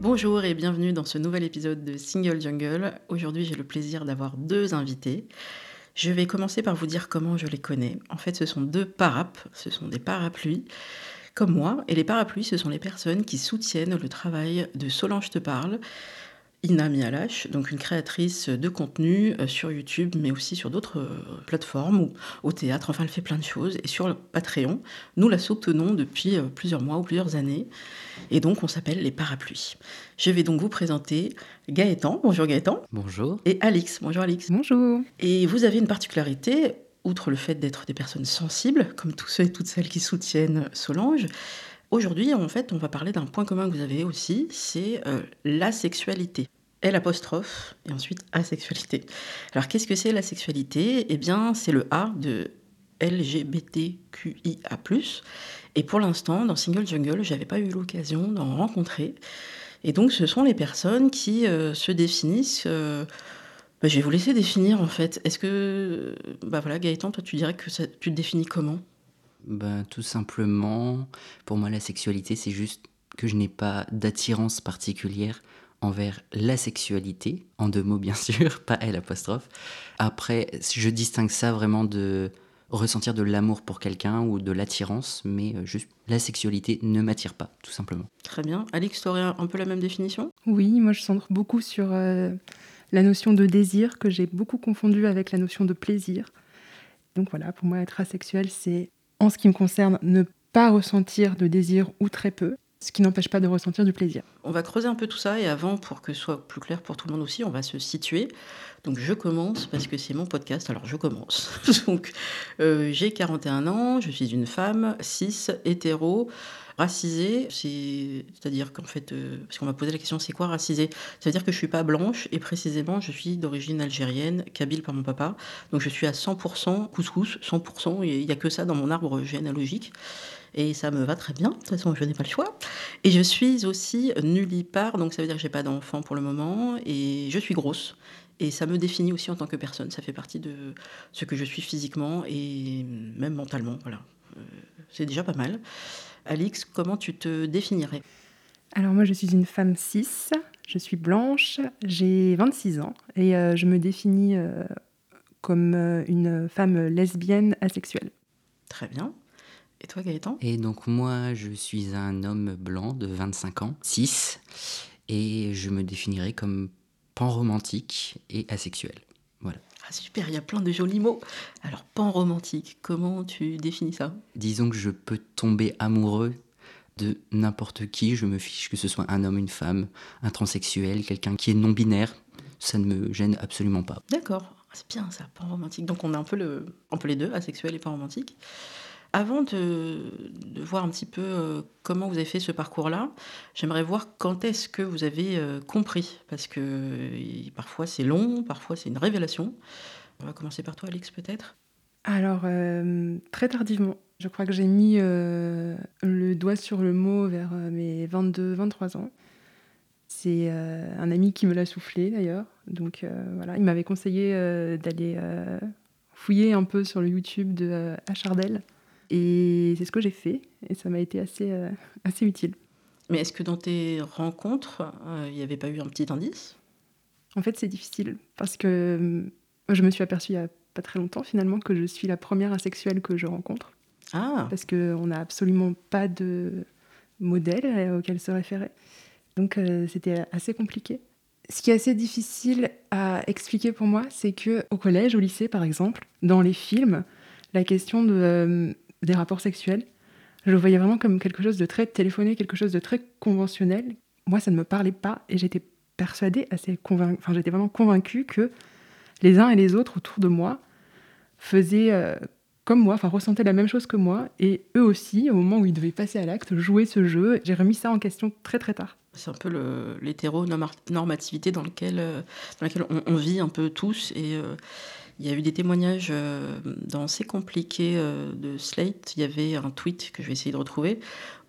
Bonjour et bienvenue dans ce nouvel épisode de Single Jungle. Aujourd'hui, j'ai le plaisir d'avoir deux invités. Je vais commencer par vous dire comment je les connais. En fait, ce sont deux parapes, ce sont des parapluies, comme moi. Et les parapluies, ce sont les personnes qui soutiennent le travail de Solange Te Parle, Ina Mialash, donc une créatrice de contenu euh, sur YouTube, mais aussi sur d'autres euh, plateformes ou au théâtre. Enfin, elle fait plein de choses. Et sur Patreon, nous la soutenons depuis euh, plusieurs mois ou plusieurs années. Et donc, on s'appelle les parapluies. Je vais donc vous présenter Gaëtan. Bonjour Gaëtan. Bonjour. Et Alix. Bonjour Alix. Bonjour. Et vous avez une particularité, outre le fait d'être des personnes sensibles, comme tous ceux et toutes celles qui soutiennent Solange. Aujourd'hui, en fait, on va parler d'un point commun que vous avez aussi, c'est euh, la sexualité. L apostrophe et ensuite asexualité. Alors qu'est-ce que c'est la sexualité Eh bien, c'est le A de LGBTQIA+. Et pour l'instant, dans Single Jungle, j'avais pas eu l'occasion d'en rencontrer. Et donc, ce sont les personnes qui euh, se définissent. euh, bah, je vais vous laisser définir en fait. Est-ce que, bah voilà, Gaëtan, toi, tu dirais que tu te définis comment? Ben, tout simplement, pour moi, la sexualité, c'est juste que je n'ai pas d'attirance particulière envers la sexualité, en deux mots bien sûr, pas L apostrophe. Après, je distingue ça vraiment de ressentir de l'amour pour quelqu'un ou de l'attirance, mais euh, juste la sexualité ne m'attire pas, tout simplement. Très bien. Alix, tu aurais un peu la même définition? Oui, moi je centre beaucoup sur euh, la notion de désir que j'ai beaucoup confondue avec la notion de plaisir. Donc voilà, pour moi être asexuel, c'est en ce qui me concerne ne pas ressentir de désir ou très peu, ce qui n'empêche pas de ressentir du plaisir. On va creuser un peu tout ça et avant, pour que ce soit plus clair pour tout le monde aussi, on va se situer. Donc je commence parce que c'est mon podcast, alors je commence. Donc euh, j'ai 41 ans, je suis une femme, cis, hétéro, racisée. C'est- C'est-à-dire qu'en fait, euh, parce qu'on m'a posé la question, c'est quoi racisée C'est-à-dire que je suis pas blanche et précisément je suis d'origine algérienne, kabyle par mon papa. Donc je suis à 100% couscous, 100%, il n'y a que ça dans mon arbre généalogique. Et ça me va très bien, de toute façon je n'ai pas le choix. Et je suis aussi nullipare, donc ça veut dire que j'ai pas d'enfant pour le moment, et je suis grosse. Et ça me définit aussi en tant que personne. Ça fait partie de ce que je suis physiquement et même mentalement. Voilà. Euh, c'est déjà pas mal. Alix, comment tu te définirais? Alors moi je suis une femme cis, je suis blanche, j'ai 26 ans et euh, je me définis euh, comme euh, une femme lesbienne asexuelle. Très bien. Et toi, Gaëtan? Et donc moi, je suis un homme blanc de 25 ans, 6, et je me définirais comme pan-romantique et asexuel. Voilà. Ah, super, il y a plein de jolis mots. Alors, pan romantique, comment tu définis ça? Disons que je peux tomber amoureux de n'importe qui, je me fiche que ce soit un homme, une femme, un transsexuel, quelqu'un qui est non-binaire, ça ne me gêne absolument pas. D'accord, Ah, c'est bien ça, pan romantique. Donc on a un peu, le, un peu les deux, asexuel et pan romantique. Avant de, voir un petit peu euh, comment vous avez fait ce parcours-là, j'aimerais voir quand est-ce que vous avez euh, compris, parce que euh, parfois c'est long, parfois c'est une révélation. On va commencer par toi, Alix, peut-être. Alors, très tardivement. Je crois que j'ai mis le doigt sur le mot vers mes 22-23 ans. C'est un ami qui me l'a soufflé d'ailleurs. Donc voilà, il m'avait conseillé d'aller fouiller un peu sur le YouTube de Achardel. Et c'est ce que j'ai fait. Et ça m'a été assez, euh, assez utile. Mais est-ce que dans tes rencontres, euh, il n'y avait pas eu un petit indice? En fait, c'est difficile parce que euh, je me suis aperçue il n'y a pas très longtemps finalement que je suis la première asexuelle que je rencontre. Ah, parce qu'on n'a absolument pas de modèle auquel se référer. Donc euh, c'était assez compliqué. Ce qui est assez difficile à expliquer pour moi, c'est que au collège, au lycée par exemple, dans les films, la question de, euh, des rapports sexuels, je le voyais vraiment comme quelque chose de très téléphoné, quelque chose de très conventionnel. Moi, ça ne me parlait pas et j'étais persuadée, assez convaincue, enfin j'étais vraiment convaincue que les uns et les autres autour de moi faisaient euh, comme moi, enfin ressentaient la même chose que moi et eux aussi, au moment où ils devaient passer à l'acte, jouer ce jeu. J'ai remis ça en question très très tard. C'est un peu l'hétéronormativité dans, lequel, euh, laquelle on, vit un peu tous et euh, il y a eu des témoignages euh, dans C'est compliqué euh, de Slate. Il y avait un tweet que je vais essayer de retrouver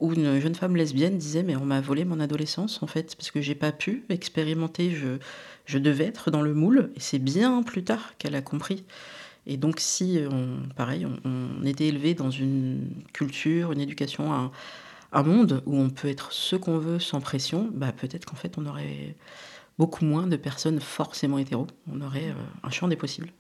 où une jeune femme lesbienne disait Mais on m'a volé mon adolescence en fait, parce que j'ai pas pu expérimenter. Je, je devais être dans le moule. Et c'est bien plus tard qu'elle a compris. Et donc, si, on, pareil, on, était élevé dans une culture, une éducation, un, un monde où on peut être ce qu'on veut sans pression, bah peut-être qu'en fait, on aurait beaucoup moins de personnes forcément hétéros. On aurait euh, un champ des possibles.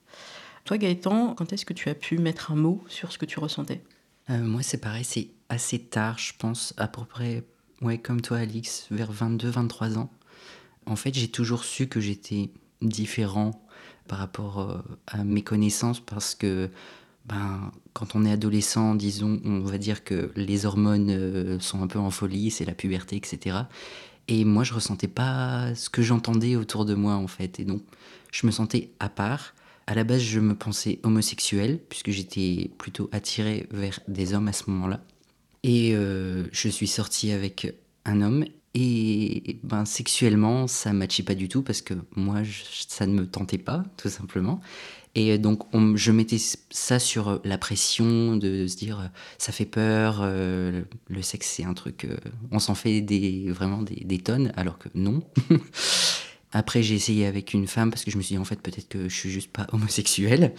Toi, Gaëtan, quand est-ce que tu as pu mettre un mot sur ce que tu ressentais? Euh, Moi, c'est pareil, c'est assez tard, je pense, à peu près, ouais, comme toi, Alix, vers 22-23 ans. En fait, j'ai toujours su que j'étais différent par rapport euh, à mes connaissances parce que ben, quand on est adolescent, disons, on va dire que les hormones sont un peu en folie, c'est la puberté, etc. Et moi, je ressentais pas ce que j'entendais autour de moi, en fait. Et donc, je me sentais à part. À la base, je me pensais homosexuel, puisque j'étais plutôt attiré vers des hommes à ce moment-là. Et euh, je suis sorti avec un homme. Et ben, sexuellement, ça matchait pas du tout, parce que moi, ça ne me tentait pas, tout simplement. Et donc, je mettais ça sur euh, la pression de, se dire, euh, ça fait peur, euh, le sexe c'est un truc, on s'en fait des, vraiment des, tonnes, alors que non. Après, j'ai essayé avec une femme parce que je me suis dit, en fait, peut-être que je suis juste pas homosexuel.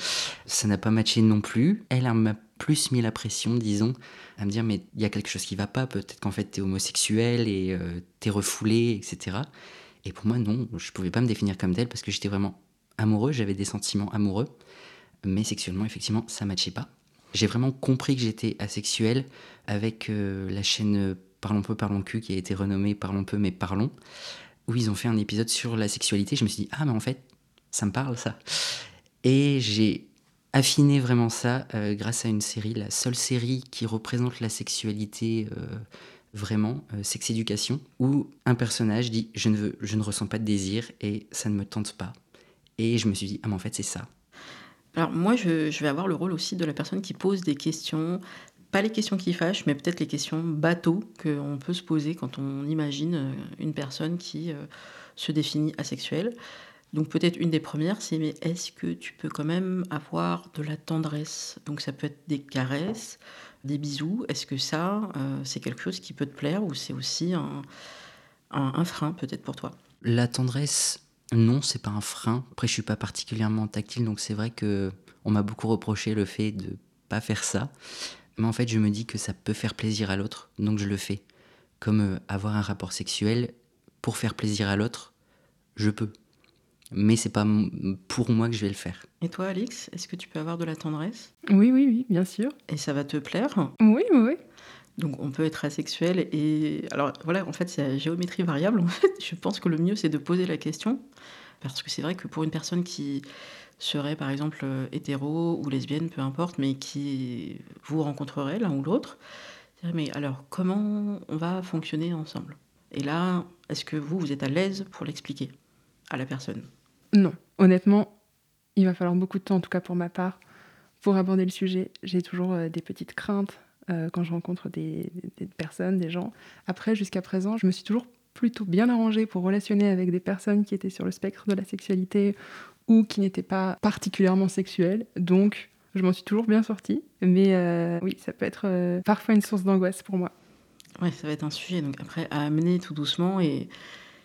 Ça n'a pas matché non plus. Elle m'a plus mis la pression, disons, à me dire, mais il y a quelque chose qui va pas, peut-être qu'en fait, tu es homosexuel et tu es refoulé, etc. Et pour moi, non, je pouvais pas me définir comme tel parce que j'étais vraiment amoureux, j'avais des sentiments amoureux, mais sexuellement, effectivement, ça matchait pas. J'ai vraiment compris que j'étais asexuel avec euh, la chaîne Parlons peu, parlons cul, qui a été renommée Parlons peu, mais parlons, où ils ont fait un épisode sur la sexualité. Je me suis dit, ah, mais en fait, ça me parle, ça. Et j'ai affiné vraiment ça euh, grâce à une série, la seule série qui représente la sexualité euh, vraiment, Sex Education, où un personnage dit je ne, veux, je ne ressens pas de désir et ça ne me tente pas. Et je me suis dit, ah mais en fait c'est ça. Alors moi, je, vais avoir le rôle aussi de la personne qui pose des questions, pas les questions qui fâchent, mais peut-être les questions bateaux qu'on peut se poser quand on imagine euh, une personne qui euh, se définit asexuelle. Donc peut-être une des premières, c'est mais est-ce que tu peux quand même avoir de la tendresse? Donc ça peut être des caresses, des bisous. Est-ce que ça, euh, c'est quelque chose qui peut te plaire ou c'est aussi un, un frein peut-être pour toi? La tendresse, non, c'est pas un frein. Après, je suis pas particulièrement tactile, donc c'est vrai que on m'a beaucoup reproché le fait de pas faire ça. Mais en fait, je me dis que ça peut faire plaisir à l'autre, donc je le fais. Comme euh, avoir un rapport sexuel pour faire plaisir à l'autre, je peux. Mais c'est pas pour moi que je vais le faire. Et toi, Alix, est-ce que tu peux avoir de la tendresse? Oui, oui, oui, bien sûr. Et ça va te plaire? Oui, oui, oui. Donc on peut être asexuel et alors voilà en fait c'est géométrie variable je pense que le mieux c'est de poser la question. Parce que c'est vrai que pour une personne qui serait par exemple hétéro ou lesbienne peu importe mais qui vous rencontrerait l'un ou l'autre mais alors comment on va fonctionner ensemble? Et là est-ce que vous vous êtes à l'aise pour l'expliquer à la personne? Non. Honnêtement il va falloir beaucoup de temps en tout cas pour ma part pour aborder le sujet. J'ai toujours euh, des petites craintes euh, quand je rencontre des, personnes, des gens. Après, jusqu'à présent, je me suis toujours plutôt bien arrangée pour relationner avec des personnes qui étaient sur le spectre de la sexualité ou qui n'étaient pas particulièrement sexuelles. Donc, je m'en suis toujours bien sortie. Mais euh, oui, ça peut être euh, parfois une source d'angoisse pour moi. Ouais, ça va être un sujet. Donc après, à amener tout doucement et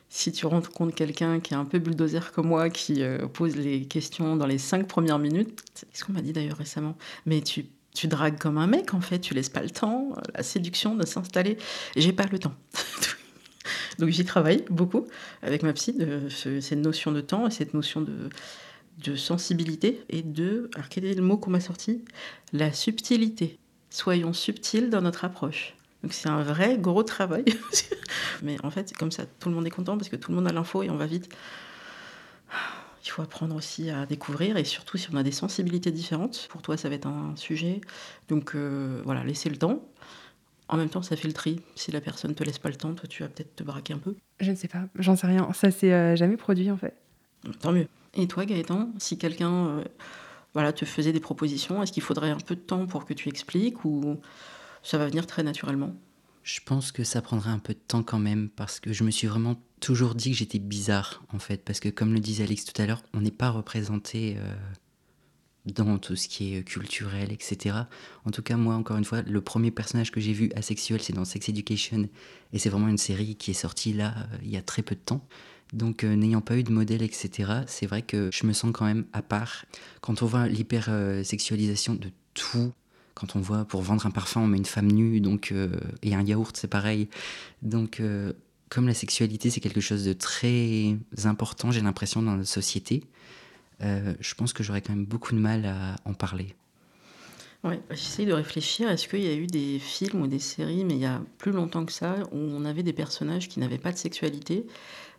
si tu rencontres quelqu'un qui est un peu bulldozer comme moi, qui pose les questions dans les cinq premières minutes, c'est ce qu'on m'a dit d'ailleurs récemment, mais tu tu dragues comme un mec, en fait, tu laisses pas le temps, euh, la séduction de s'installer. J'ai pas le temps. Donc j'y travaille beaucoup avec ma psy, de, cette notion de temps et cette notion de, sensibilité et de, alors quel est le mot qu'on m'a sorti? La subtilité. Soyons subtils dans notre approche. Donc c'est un vrai gros travail. Mais en fait, comme ça, tout le monde est content parce que tout le monde a l'info et on va vite. Il faut apprendre aussi à découvrir et surtout si on a des sensibilités différentes, pour toi ça va être un sujet. Donc euh, voilà, laisser le temps. En même temps, ça fait le tri. Si la personne te laisse pas le temps, toi tu vas peut-être te braquer un peu. Je ne sais pas, j'en sais rien. Ça s'est euh, jamais produit en fait. Tant mieux. Et toi Gaëtan, si quelqu'un euh, voilà, te faisait des propositions, est-ce qu'il faudrait un peu de temps pour que tu expliques ou ça va venir très naturellement? Je pense que ça prendrait un peu de temps quand même parce que je me suis vraiment toujours dit que j'étais bizarre en fait parce que comme le disait Alex tout à l'heure, on n'est pas représenté euh, dans tout ce qui est culturel, etc. En tout cas, moi, encore une fois, le premier personnage que j'ai vu asexuel, c'est dans Sex Education et c'est vraiment une série qui est sortie là euh, il y a très peu de temps. Donc, euh, n'ayant pas eu de modèle, etc., c'est vrai que je me sens quand même à part. Quand on voit l'hypersexualisation de tout, quand on voit pour vendre un parfum, on met une femme nue, donc, et un yaourt, c'est pareil. Donc, comme la sexualité, c'est quelque chose de très important, j'ai l'impression, dans notre société, euh, je pense que j'aurais quand même beaucoup de mal à en parler. Ouais, j'essaye de réfléchir. Est-ce qu'il y a eu des films ou des séries, mais il y a plus longtemps que ça, où on avait des personnages qui n'avaient pas de sexualité?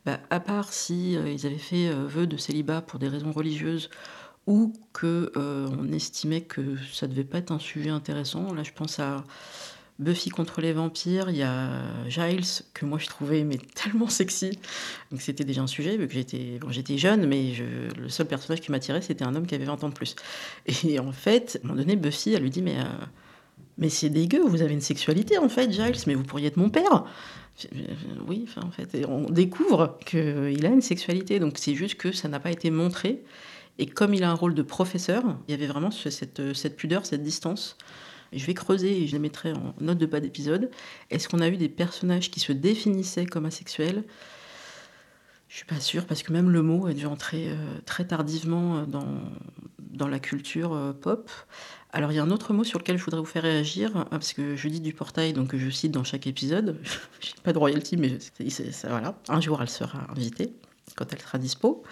Bah, À part si euh, ils avaient fait euh, vœu de célibat pour des raisons religieuses ou que on estimait que ça devait pas être un sujet intéressant. Là, je pense à Buffy contre les vampires, il y a Giles, que moi je trouvais mais tellement sexy. Donc c'était déjà un sujet, vu que j'étais bon, j'étais jeune, mais je, le seul personnage qui m'attirait, c'était un homme qui avait 20 ans de plus. Et en fait, à un moment donné, Buffy, elle lui dit Mais, euh, mais c'est dégueu, vous avez une sexualité en fait, Giles, mais vous pourriez être mon père. Oui, enfin, en fait, on découvre qu'il a une sexualité, donc c'est juste que ça n'a pas été montré. Et comme il a un rôle de professeur, il y avait vraiment cette, cette pudeur, cette distance. Je vais creuser et je les mettrai en note de bas d'épisode. Est-ce qu'on a eu des personnages qui se définissaient comme asexuels? Je suis pas sûre parce que même le mot a dû entrer euh, très tardivement euh, dans, dans la culture euh, pop. Alors il y a un autre mot sur lequel je voudrais vous faire réagir, hein, parce que je dis du portail, donc je cite dans chaque épisode. Je n'ai pas de royalty, mais ça, voilà. Un jour elle sera invitée, quand elle sera dispo.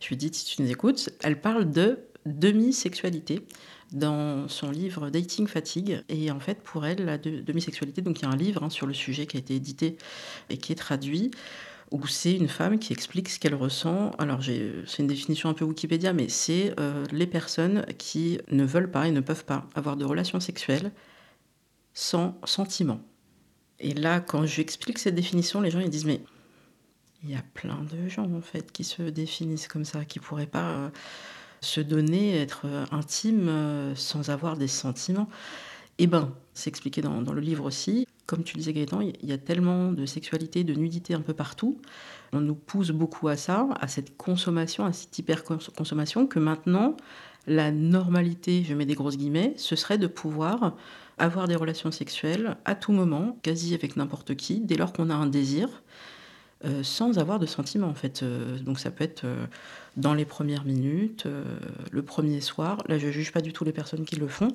Je lui dis, si tu nous écoutes, elle parle de demi-sexualité dans son livre Dating Fatigue. Et en fait, pour elle, la demi-sexualité, donc il y a un livre hein, sur le sujet qui a été édité et qui est traduit où c'est une femme qui explique ce qu'elle ressent. Alors, c'est une définition un peu Wikipédia, mais c'est euh, les personnes qui ne veulent pas et ne peuvent pas avoir de relations sexuelles sans sentiment. Et là, quand j'explique cette définition, les gens ils disent mais il y a plein de gens en fait qui se définissent comme ça, qui pourraient pas euh, se donner, être euh, intime euh, sans avoir des sentiments. Eh ben, c'est expliqué dans, le livre aussi. Comme tu disais Gaëtan, il y a tellement de sexualité, de nudité un peu partout. On nous pousse beaucoup à ça, à cette consommation, à cette hyper-consommation, que maintenant, la normalité, je mets des grosses guillemets, ce serait de pouvoir avoir des relations sexuelles à tout moment, quasi avec n'importe qui, dès lors qu'on a un désir, euh, sans avoir de sentiments en fait. Euh, donc ça peut être euh, dans les premières minutes, le premier soir. Là, je juge pas du tout les personnes qui le font.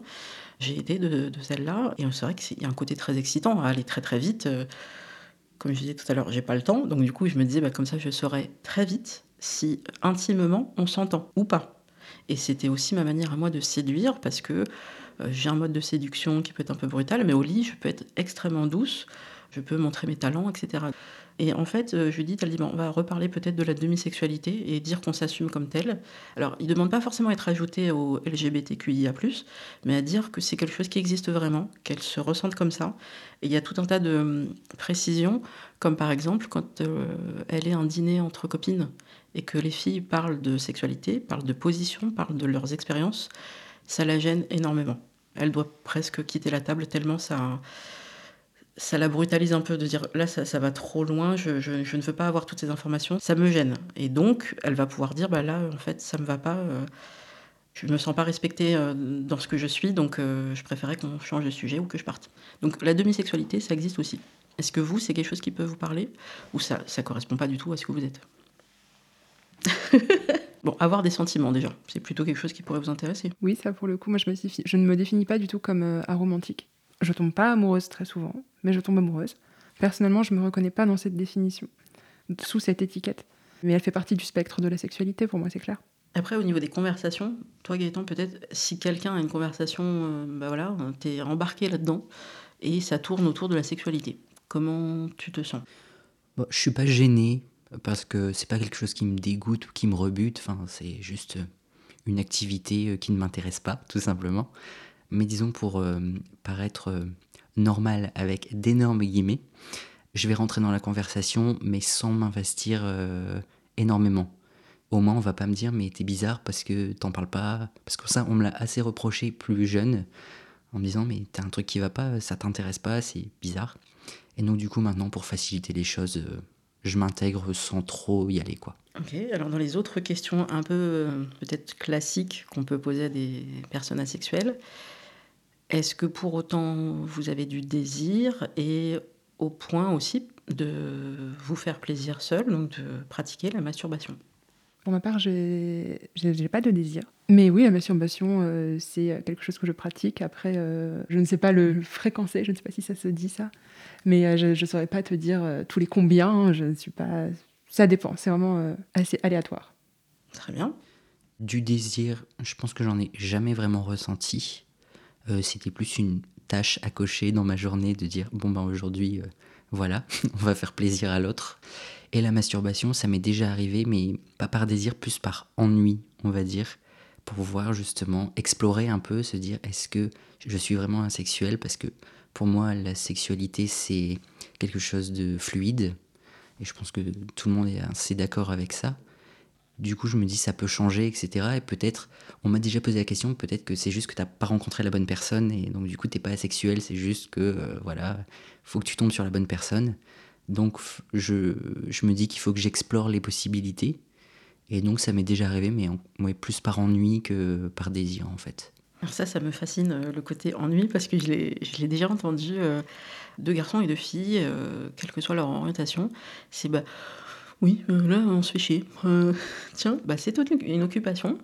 J'ai été de, celle-là et c'est vrai qu'il y a un côté très excitant à aller très très vite. comme je disais tout à l'heure, j'ai pas le temps, donc du coup je me disais bah, comme ça je saurais très vite si intimement on s'entend ou pas. Et c'était aussi ma manière à moi de séduire parce que j'ai un mode de séduction qui peut être un peu brutal, mais au lit je peux être extrêmement douce, je peux montrer mes talents, etc. Et en fait, euh, lui dis, dit, on va reparler peut-être de la demi-sexualité et dire qu'on s'assume comme tel. Alors, il ne demande pas forcément à être ajouté au LGBTQIA, mais à dire que c'est quelque chose qui existe vraiment, qu'elle se ressente comme ça. Et il y a tout un tas de hum, précisions, comme par exemple quand euh, elle est un dîner entre copines et que les filles parlent de sexualité, parlent de position, parlent de leurs expériences, ça la gêne énormément. Elle doit presque quitter la table tellement ça ça la brutalise un peu de dire là ça, va trop loin, je, ne veux pas avoir toutes ces informations, ça me gêne. Et donc elle va pouvoir dire bah là en fait ça me va pas, euh, je me sens pas respectée euh, dans ce que je suis, donc euh, je préférais qu'on change de sujet ou que je parte. Donc la demi-sexualité ça existe aussi. Est-ce que vous c'est quelque chose qui peut vous parler ou ça ça correspond pas du tout à ce que vous êtes? Bon, avoir des sentiments déjà, c'est plutôt quelque chose qui pourrait vous intéresser. Oui, ça pour le coup, moi je, me je ne me définis pas du tout comme aromantique. Je tombe pas amoureuse très souvent, mais je tombe amoureuse. Personnellement, je me reconnais pas dans cette définition, sous cette étiquette. Mais elle fait partie du spectre de la sexualité, pour moi, c'est clair. Après, au niveau des conversations, toi Gaëtan, peut-être, si quelqu'un a une conversation, euh, bah voilà, t'es embarqué là-dedans, et ça tourne autour de la sexualité. Comment tu te sens? Bon, Je suis pas gêné. parce que c'est pas quelque chose qui me dégoûte ou qui me rebute, enfin, c'est juste une activité euh, qui ne m'intéresse pas, tout simplement. Mais disons pour euh, paraître euh, normal avec d'énormes guillemets, je vais rentrer dans la conversation, mais sans m'investir énormément. Au moins, on va pas me dire, mais t'es bizarre parce que t'en parles pas. Parce que ça, on me l'a assez reproché plus jeune, en me disant, mais t'as un truc qui va pas, ça t'intéresse pas, c'est bizarre. Et donc, du coup, maintenant, pour faciliter les choses, je m'intègre sans trop y aller, quoi. Ok, alors dans les autres questions un peu euh, peut-être classiques qu'on peut poser à des personnes asexuelles, est-ce que pour autant vous avez du désir et au point aussi de vous faire plaisir seul, donc de pratiquer la masturbation? Pour ma part, je n'ai pas de désir. Mais oui, la masturbation, euh, c'est quelque chose que je pratique. Après, euh, je ne sais pas le fréquencer, je ne sais pas si ça se dit ça. Mais je ne saurais pas te dire tous les combien. Je ne suis pas ça dépend, c'est vraiment euh, assez aléatoire. Très bien. Du désir, je pense que j'en ai jamais vraiment ressenti. Euh, c'était plus une tâche à cocher dans ma journée de dire bon ben aujourd'hui euh, voilà on va faire plaisir à l'autre. Et la masturbation ça m'est déjà arrivé mais pas par désir plus par ennui on va dire pour pouvoir justement explorer un peu se dire est-ce que je suis vraiment asexuel? Parce que pour moi la sexualité c'est quelque chose de fluide. Et je pense que tout le monde est assez d'accord avec ça. Du coup, je me dis ça peut changer, etc. Et peut-être, on m'a déjà posé la question, peut-être que c'est juste que tu n'as pas rencontré la bonne personne et donc du coup t'es pas asexuel, c'est juste que euh, voilà, faut que tu tombes sur la bonne personne. Donc je, je me dis qu'il faut que j'explore les possibilités. Et donc ça m'est déjà arrivé, mais plus par ennui que par désir en fait. Alors ça, ça me fascine euh, le côté ennui parce que je l'ai déjà entendu. Euh, de garçons et de filles, euh, quelle que soit leur orientation, c'est bah oui, euh, là on se fait chier. Euh, tiens, bah, c'est une occupation,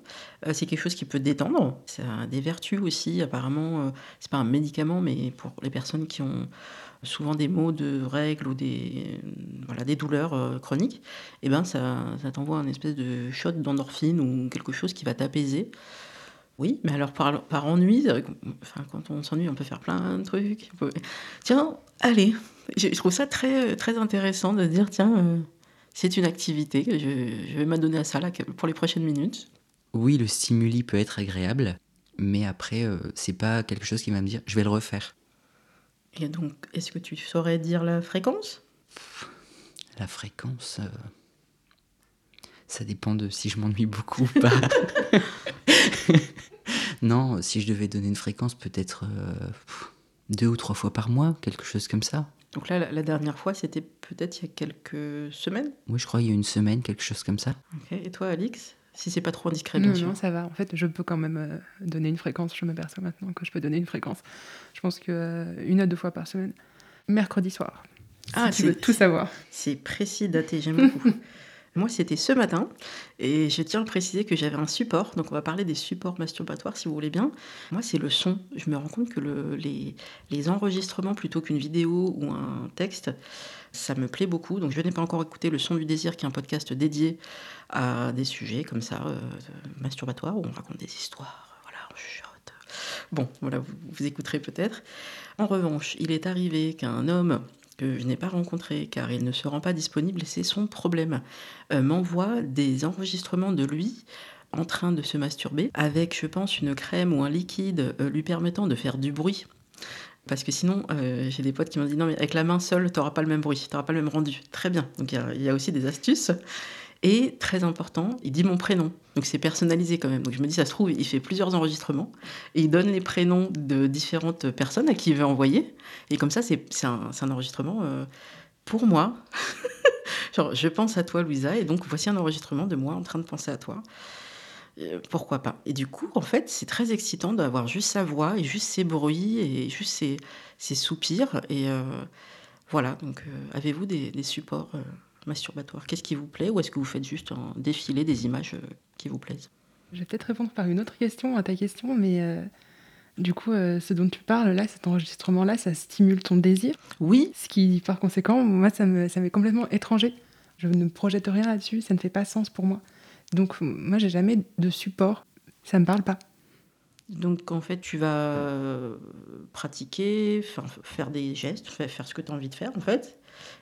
c'est quelque chose qui peut détendre, ça a des vertus aussi, apparemment, c'est pas un médicament, mais pour les personnes qui ont souvent des maux de règles ou des, voilà, des douleurs chroniques, eh ben ça, t'envoie un espèce de shot d'endorphine ou quelque chose qui va t'apaiser. Oui, mais alors par, ennui, enfin, quand on s'ennuie, on peut faire plein de trucs. Tiens, allez, je, trouve ça très, très intéressant de dire, tiens, euh, c'est une activité, je, je vais m'adonner à ça là, pour les prochaines minutes. Oui, le stimuli peut être agréable, mais après, euh, c'est pas quelque chose qui va me dire, je vais le refaire. Et donc, est-ce que tu saurais dire la fréquence? La fréquence... Euh, ça dépend de si je m'ennuie beaucoup ou pas. non, si je devais donner une fréquence, peut-être euh, deux ou trois fois par mois, quelque chose comme ça. Donc là, la, dernière fois, c'était peut-être il y a quelques semaines Oui, je crois il y a une semaine, quelque chose comme ça. Et toi, Alix si c'est pas trop indiscret, bien non, Non, ça va. En fait, je peux quand même euh, donner une fréquence. Je m'aperçois maintenant que je peux donner une fréquence. Je pense que euh, une à deux fois par semaine. Mercredi soir. Ah, tu veux tout savoir. C'est précis, daté, j'aime beaucoup. Moi, c'était ce matin, et je tiens à préciser que j'avais un support, donc on va parler des supports masturbatoires si vous voulez bien. Moi, c'est le son. Je me rends compte que les, enregistrements plutôt qu'une vidéo ou un texte, ça me plaît beaucoup. Donc je n'ai pas encore écouté Le Son du Désir, qui est un podcast dédié à des sujets comme ça, euh, masturbatoires, où on raconte des histoires. Voilà, on chuchote. Bon, voilà, vous écouterez peut-être. En revanche, il est arrivé qu'un homme que je n'ai pas rencontré car il ne se rend pas disponible et c'est son problème, euh, m'envoie des enregistrements de lui en train de se masturber avec, je pense, une crème ou un liquide euh, lui permettant de faire du bruit. Parce que sinon, euh, j'ai des potes qui m'ont dit non, mais avec la main seule, tu n'auras pas le même bruit, tu n'auras pas le même rendu. Très bien. Donc il y, a aussi des astuces. Et très important, il dit mon prénom. Donc c'est personnalisé quand même. Donc je me dis, ça se trouve, il fait plusieurs enregistrements et il donne les prénoms de différentes personnes à qui il veut envoyer. Et comme ça, c'est un, un, enregistrement euh, pour moi. Genre, je pense à toi, Louisa, et donc voici un enregistrement de moi en train de penser à toi. Euh, pourquoi pas Et du coup, en fait, c'est très excitant d'avoir juste sa voix et juste ses bruits et juste ses, ses soupirs. Et euh, voilà, donc avez-vous des, des supports masturbatoire Qu'est-ce qui vous plaît ou est-ce que vous faites juste un défilé des images euh, qui vous plaisent? Je vais peut-être répondre par une autre question à ta question, mais euh, du coup, euh, ce dont tu parles là, cet enregistrement-là, ça stimule ton désir? Oui. Ce qui, par conséquent, moi, ça m'est ça complètement étranger. Je ne projette rien là-dessus, ça ne fait pas sens pour moi. Donc, moi, j'ai jamais de support. Ça ne me parle pas. Donc en fait, tu vas pratiquer, faire des gestes, faire ce que tu as envie de faire en fait?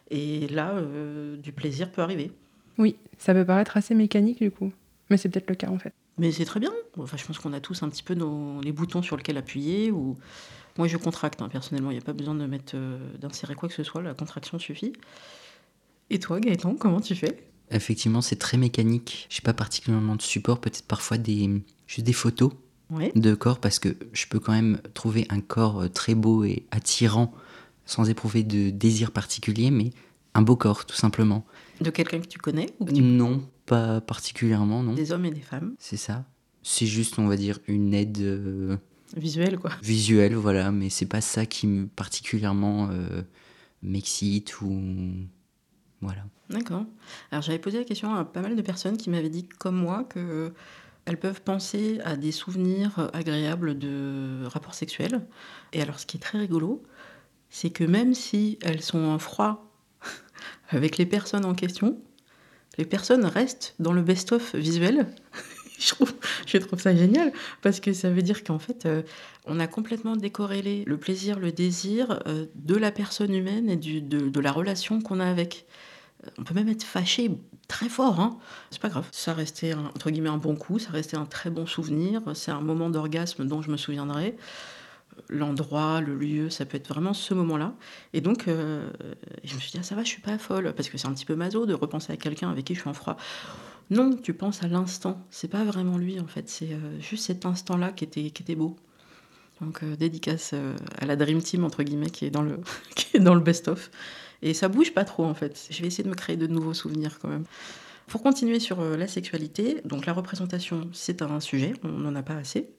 Et là, euh, du plaisir peut arriver. Oui, ça peut paraître assez mécanique du coup, mais c'est peut-être le cas en fait. Mais c'est très bien. Enfin, je pense qu'on a tous un petit peu nos, les boutons sur lesquels appuyer. Ou... Moi, je contracte, hein, personnellement. Il n'y a pas besoin de mettre euh, d'insérer quoi que ce soit. La contraction suffit. Et toi, Gaëtan, comment tu fais? Effectivement, c'est très mécanique. Je n'ai pas particulièrement de support, peut-être parfois des, juste des photos Ouais. de corps, parce que je peux quand même trouver un corps euh, très beau et attirant sans éprouver de désir particulier, mais un beau corps, tout simplement. De quelqu'un que tu connais ou que tu- Non, pas particulièrement, non. Des hommes et des femmes. C'est ça. C'est juste, on va dire, une aide euh, Visuels, quoi. visuelle, voilà, mais c'est pas ça qui me particulièrement euh, m'excite ou. Voilà. D'accord. Alors j'avais posé la question à pas mal de personnes qui m'avaient dit, comme moi, que elles peuvent penser à des souvenirs agréables de rapports sexuels. Et alors ce qui est très rigolo, c'est que même si elles sont en froid avec les personnes en question, les personnes restent dans le best-of visuel. je, trouve, ça génial parce que ça veut dire qu'en fait, euh, on a complètement décorrélé le plaisir, le désir euh, de la personne humaine et de la relation qu'on a avec. Euh, On peut même être fâché très fort, hein. c'est pas grave. Ça restait un, entre guillemets un bon coup, ça restait un très bon souvenir, c'est un moment d'orgasme dont je me souviendrai. L'endroit, le lieu, ça peut être vraiment ce moment-là. Et donc, euh, je me suis dit, ah, ça va, je suis pas folle, parce que c'est un petit peu maso de repenser à quelqu'un avec qui je suis en froid. Non, tu penses à l'instant, c'est pas vraiment lui en fait, c'est euh, juste cet instant-là qui était, qui était beau. Donc, euh, dédicace à la Dream Team, entre guillemets, qui est dans le, qui est dans le best-of. Et ça bouge pas trop en fait. Je vais essayer de me créer de nouveaux souvenirs quand même. Pour continuer sur la sexualité, donc la représentation, c'est un sujet, on n'en a pas assez.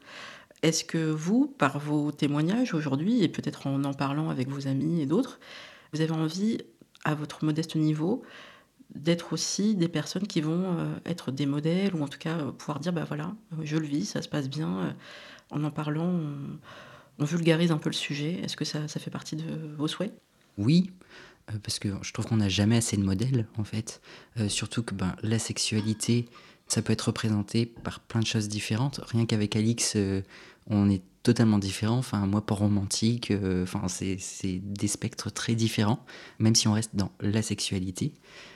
Est-ce que vous, par vos témoignages aujourd'hui, et peut-être en en parlant avec vos amis et d'autres, vous avez envie, à votre modeste niveau, d'être aussi des personnes qui vont euh, être des modèles, ou en tout cas euh, pouvoir dire, bah voilà, euh, je le vis, ça se passe bien, en en parlant, on, vulgarise un peu le sujet. Est-ce que ça, fait partie de vos souhaits? Oui, parce que je trouve qu'on n'a jamais assez de modèles, en fait. Surtout que ben, la sexualité, ça peut être représenté par plein de choses différentes. Rien qu'avec Alix, euh, on est totalement différents. Enfin, moi, pas romantique. euh, c'est des spectres très différents, même si on reste dans la sexualité.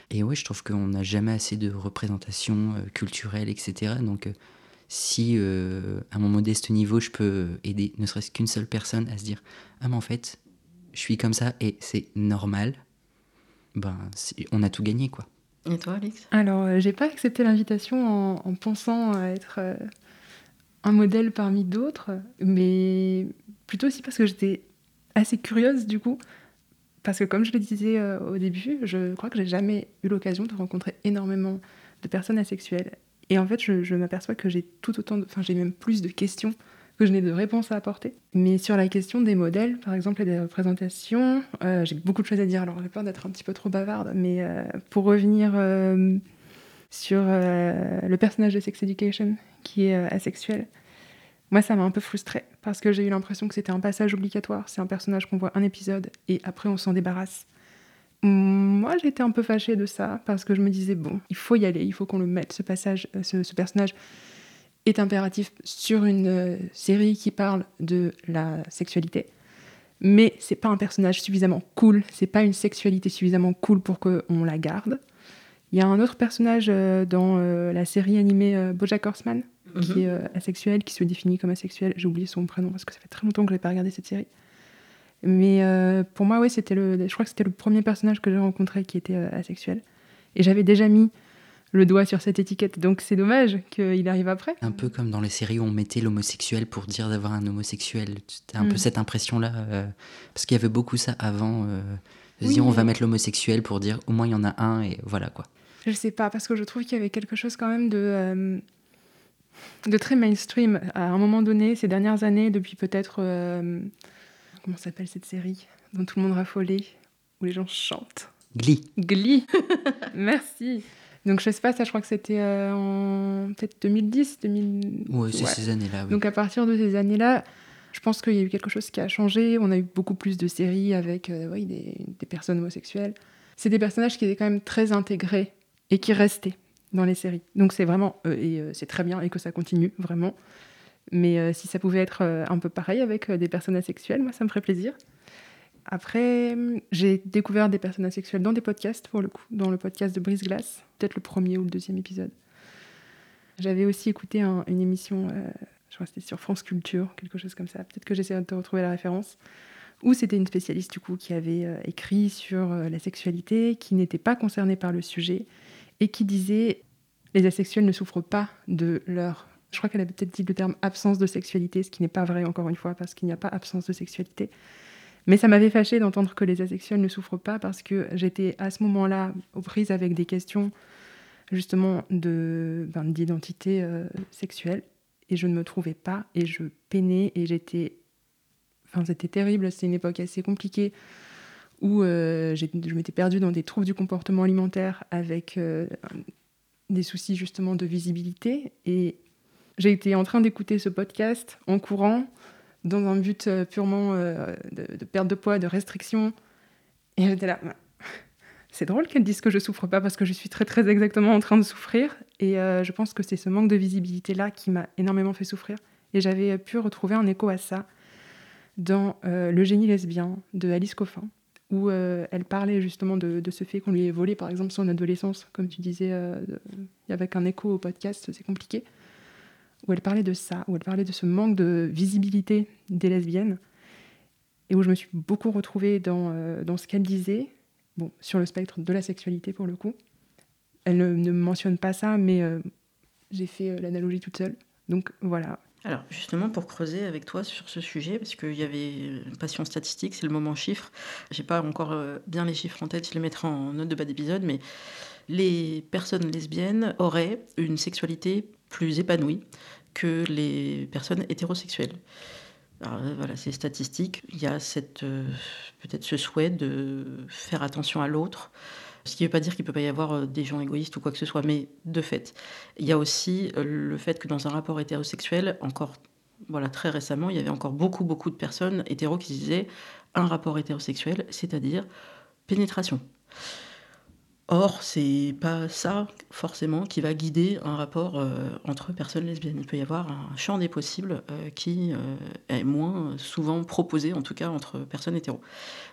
Et ouais, je trouve qu'on n'a jamais assez de représentation euh, culturelle, etc. Donc, euh, si à mon modeste niveau, je peux aider ne serait-ce qu'une seule personne à se dire Ah, mais en fait, je suis comme ça et c'est normal, ben, on a tout gagné, quoi. Et toi, Alix Alors, euh, j'ai pas accepté l'invitation en, en pensant à être euh, un modèle parmi d'autres, mais plutôt aussi parce que j'étais assez curieuse du coup. Parce que comme je le disais euh, au début, je crois que j'ai jamais eu l'occasion de rencontrer énormément de personnes asexuelles. Et en fait, je, je m'aperçois que j'ai tout autant, enfin j'ai même plus de questions que je n'ai de réponses à apporter. Mais sur la question des modèles, par exemple, et des représentations, euh, j'ai beaucoup de choses à dire. Alors j'ai peur d'être un petit peu trop bavarde, mais euh, pour revenir euh, sur le personnage de Sex Education qui est asexuel, moi ça m'a un peu frustrée parce que j'ai eu l'impression que c'était un passage obligatoire. C'est un personnage qu'on voit un épisode et après on s'en débarrasse. Moi j'étais un peu fâchée de ça parce que je me disais bon, il faut y aller, il faut qu'on le mette. Ce passage, ce personnage est impératif sur une euh, série qui parle de la sexualité. Mais c'est pas un personnage suffisamment cool, c'est pas une sexualité suffisamment cool pour qu'on la garde. Il y a un autre personnage euh, dans euh, la série animée BoJack Horseman qui est euh, asexuel, qui se définit comme asexuel. J'ai oublié son prénom parce que ça fait très longtemps que je n'ai pas regardé cette série. Mais euh, pour moi, ouais, c'était le, je crois que c'était le premier personnage que j'ai rencontré qui était euh, asexuel. Et j'avais déjà mis le doigt sur cette étiquette, donc c'est dommage qu'il arrive après. Un peu comme dans les séries où on mettait l'homosexuel pour dire d'avoir un homosexuel. C'était un Mm. peu cette impression-là. euh, parce qu'il y avait beaucoup ça avant. euh, de se Oui, dire, on va mettre l'homosexuel pour dire au moins il y en a un et voilà quoi. Je sais pas, parce que je trouve qu'il y avait quelque chose quand même de, euh, de très mainstream. À un moment donné, ces dernières années, depuis peut-être. euh, comment s'appelle cette série dont tout le monde raffolait, où les gens chantent? Glee. Glee Merci Donc je sais pas, ça je crois que c'était euh, en peut-être 2010, 2000... Ouais, c'est Ouais. ces années-là. Oui. Donc à partir de ces années-là, je pense qu'il y a eu quelque chose qui a changé. On a eu beaucoup plus de séries avec euh, oui, des, des personnes homosexuelles. C'est des personnages qui étaient quand même très intégrés et qui restaient dans les séries. Donc c'est vraiment, euh, et c'est très bien et que ça continue vraiment. Mais si ça pouvait être un peu pareil avec des personnes asexuelles, moi ça me ferait plaisir. Après, j'ai découvert des personnes asexuelles dans des podcasts, pour le coup, dans le podcast de Brise Glace, peut-être le premier ou le deuxième épisode. J'avais aussi écouté une émission, euh, je crois que c'était sur France Culture, quelque chose comme ça. Peut-être que j'essaie de retrouver la référence. Où c'était une spécialiste du coup qui avait euh, écrit sur euh, la sexualité, qui n'était pas concernée par le sujet et qui disait les asexuels ne souffrent pas de leur je crois qu'elle avait peut-être dit le terme absence de sexualité, ce qui n'est pas vrai encore une fois, parce qu'il n'y a pas absence de sexualité. Mais ça m'avait fâché d'entendre que les asexuels ne souffrent pas, parce que j'étais à ce moment-là aux prises avec des questions justement de ben, d'identité euh, sexuelle, et je ne me trouvais pas, et je peinais, et j'étais... Enfin, c'était terrible, c'était une époque assez compliquée où euh, je m'étais perdue dans des troubles du comportement alimentaire avec euh, des soucis justement de visibilité. Et j'ai été en train d'écouter ce podcast en courant, dans un but euh, purement euh, de, perte de poids, de restriction. Et j'étais là, c'est drôle qu'elle dise que je souffre pas parce que je suis très très exactement en train de souffrir. Et euh, je pense que c'est ce manque de visibilité-là qui m'a énormément fait souffrir. Et j'avais pu retrouver un écho à ça dans Le génie lesbien de Alice Coffin, où elle parlait justement de, ce fait qu'on lui ait volé par exemple son adolescence, comme tu disais, avec un écho au podcast, c'est compliqué où elle parlait de ça, où elle parlait de ce manque de visibilité des lesbiennes, et où je me suis beaucoup retrouvée dans, euh, dans ce qu'elle disait, bon, sur le spectre de la sexualité pour le coup. Elle ne, mentionne pas ça, mais euh, j'ai fait euh, l'analogie toute seule. Donc voilà. Alors justement, pour creuser avec toi sur ce sujet, parce qu'il y avait une passion statistique, c'est le moment chiffre. J'ai pas encore bien les chiffres en tête, je les mettrai en note de bas d'épisode, mais les personnes lesbiennes auraient une sexualité plus épanouie que les personnes hétérosexuelles. Euh, voilà, c'est statistique. Il y a euh, peut-être ce souhait de faire attention à l'autre. Ce qui ne veut pas dire qu'il ne peut pas y avoir euh, des gens égoïstes ou quoi que ce soit, mais de fait. Il y a aussi le fait que dans un rapport hétérosexuel, encore voilà, très récemment, il y avait encore beaucoup, beaucoup de personnes hétéros qui disaient un rapport hétérosexuel, c'est-à-dire pénétration. Or, c'est pas ça forcément qui va guider un rapport euh, entre personnes lesbiennes. Il peut y avoir un champ des possibles euh, qui euh, est moins souvent proposé, en tout cas entre personnes hétéros.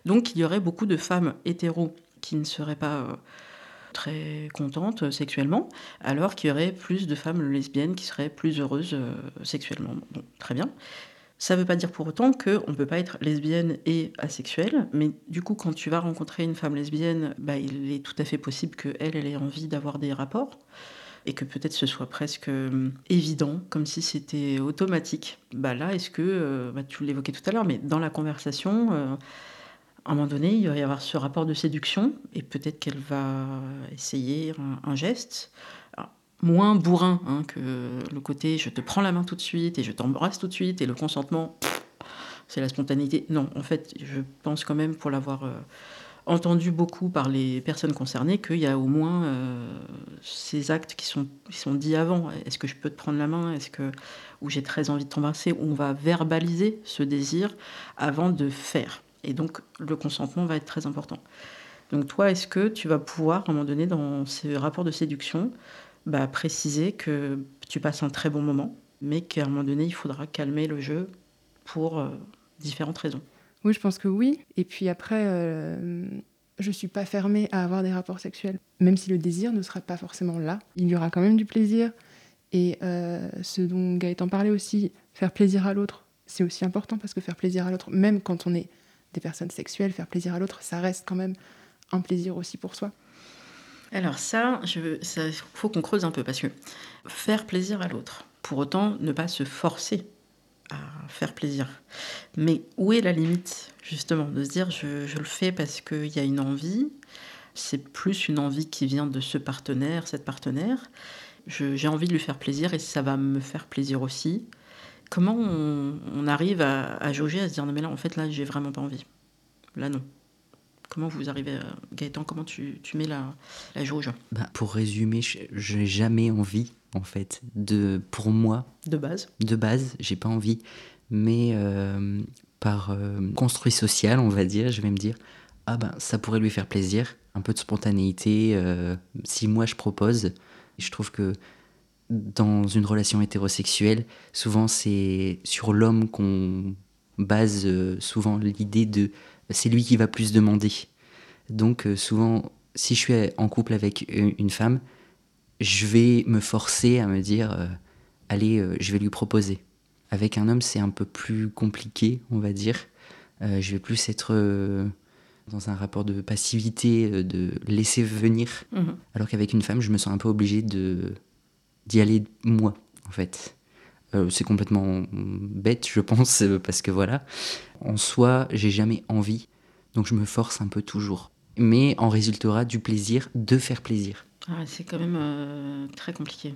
Donc, il y aurait beaucoup de femmes hétéros qui ne seraient pas très contentes sexuellement, alors qu'il y aurait plus de femmes lesbiennes qui seraient plus heureuses sexuellement. Bon, très bien. Ça ne veut pas dire pour autant qu'on ne peut pas être lesbienne et asexuelle, mais du coup, quand tu vas rencontrer une femme lesbienne, bah, il est tout à fait possible qu'elle, elle ait envie d'avoir des rapports, et que peut-être ce soit presque euh, évident, comme si c'était automatique. Bah là, est-ce que, euh, bah, tu l'évoquais tout à l'heure, mais dans la conversation, euh, à un moment donné, il va y avoir ce rapport de séduction, et peut-être qu'elle va essayer un geste moins bourrin hein, que le côté je te prends la main tout de suite et je t'embrasse tout de suite et le consentement, c'est la spontanéité. Non, en fait, je pense quand même, pour l'avoir euh, entendu beaucoup par les personnes concernées, qu'il y a au moins euh, ces actes qui sont, qui sont dits avant. Est-ce que je peux te prendre la main? Est-ce que où j'ai très envie de t'embrasser? On va verbaliser ce désir avant de faire. Et donc le consentement va être très important. Donc toi, est-ce que tu vas pouvoir, à un moment donné, dans ces rapports de séduction, bah, préciser que tu passes un très bon moment, mais qu'à un moment donné, il faudra calmer le jeu pour euh, différentes raisons. Oui, je pense que oui. Et puis après, euh, je ne suis pas fermée à avoir des rapports sexuels, même si le désir ne sera pas forcément là. Il y aura quand même du plaisir. Et euh, ce dont Gaëtan parlait aussi, faire plaisir à l'autre, c'est aussi important parce que faire plaisir à l'autre, même quand on est des personnes sexuelles, faire plaisir à l'autre, ça reste quand même un plaisir aussi pour soi. Alors ça, il faut qu'on creuse un peu parce que faire plaisir à l'autre, pour autant ne pas se forcer à faire plaisir. Mais où est la limite, justement, de se dire je, le fais parce qu'il y a une envie, c'est plus une envie qui vient de ce partenaire, cette partenaire. J'ai envie de lui faire plaisir et ça va me faire plaisir aussi. Comment on, arrive à, à, jauger, à se dire non mais là en fait là j'ai vraiment pas envie? Là non. Comment vous arrivez, à... Gaëtan, comment tu, mets la, la jauge? Bah, Pour résumer, je n'ai jamais envie, en fait, de, pour moi. De base De base, j'ai pas envie. Mais euh, par euh, construit social, on va dire, je vais me dire, ah ben ça pourrait lui faire plaisir, un peu de spontanéité. Euh, si moi je propose, je trouve que dans une relation hétérosexuelle, souvent c'est sur l'homme qu'on base souvent l'idée de c'est lui qui va plus demander. Donc euh, souvent, si je suis en couple avec une femme, je vais me forcer à me dire, euh, allez, euh, je vais lui proposer. Avec un homme, c'est un peu plus compliqué, on va dire. je vais plus être dans un rapport de passivité, de laisser venir. Mhm. Alors qu'avec une femme, je me sens un peu obligé de d'y aller moi, en fait. C'est complètement bête, je pense, parce que voilà. En soi, j'ai jamais envie, donc je me force un peu toujours mais en résultera du plaisir de faire plaisir. Ah, c'est quand même euh, très compliqué.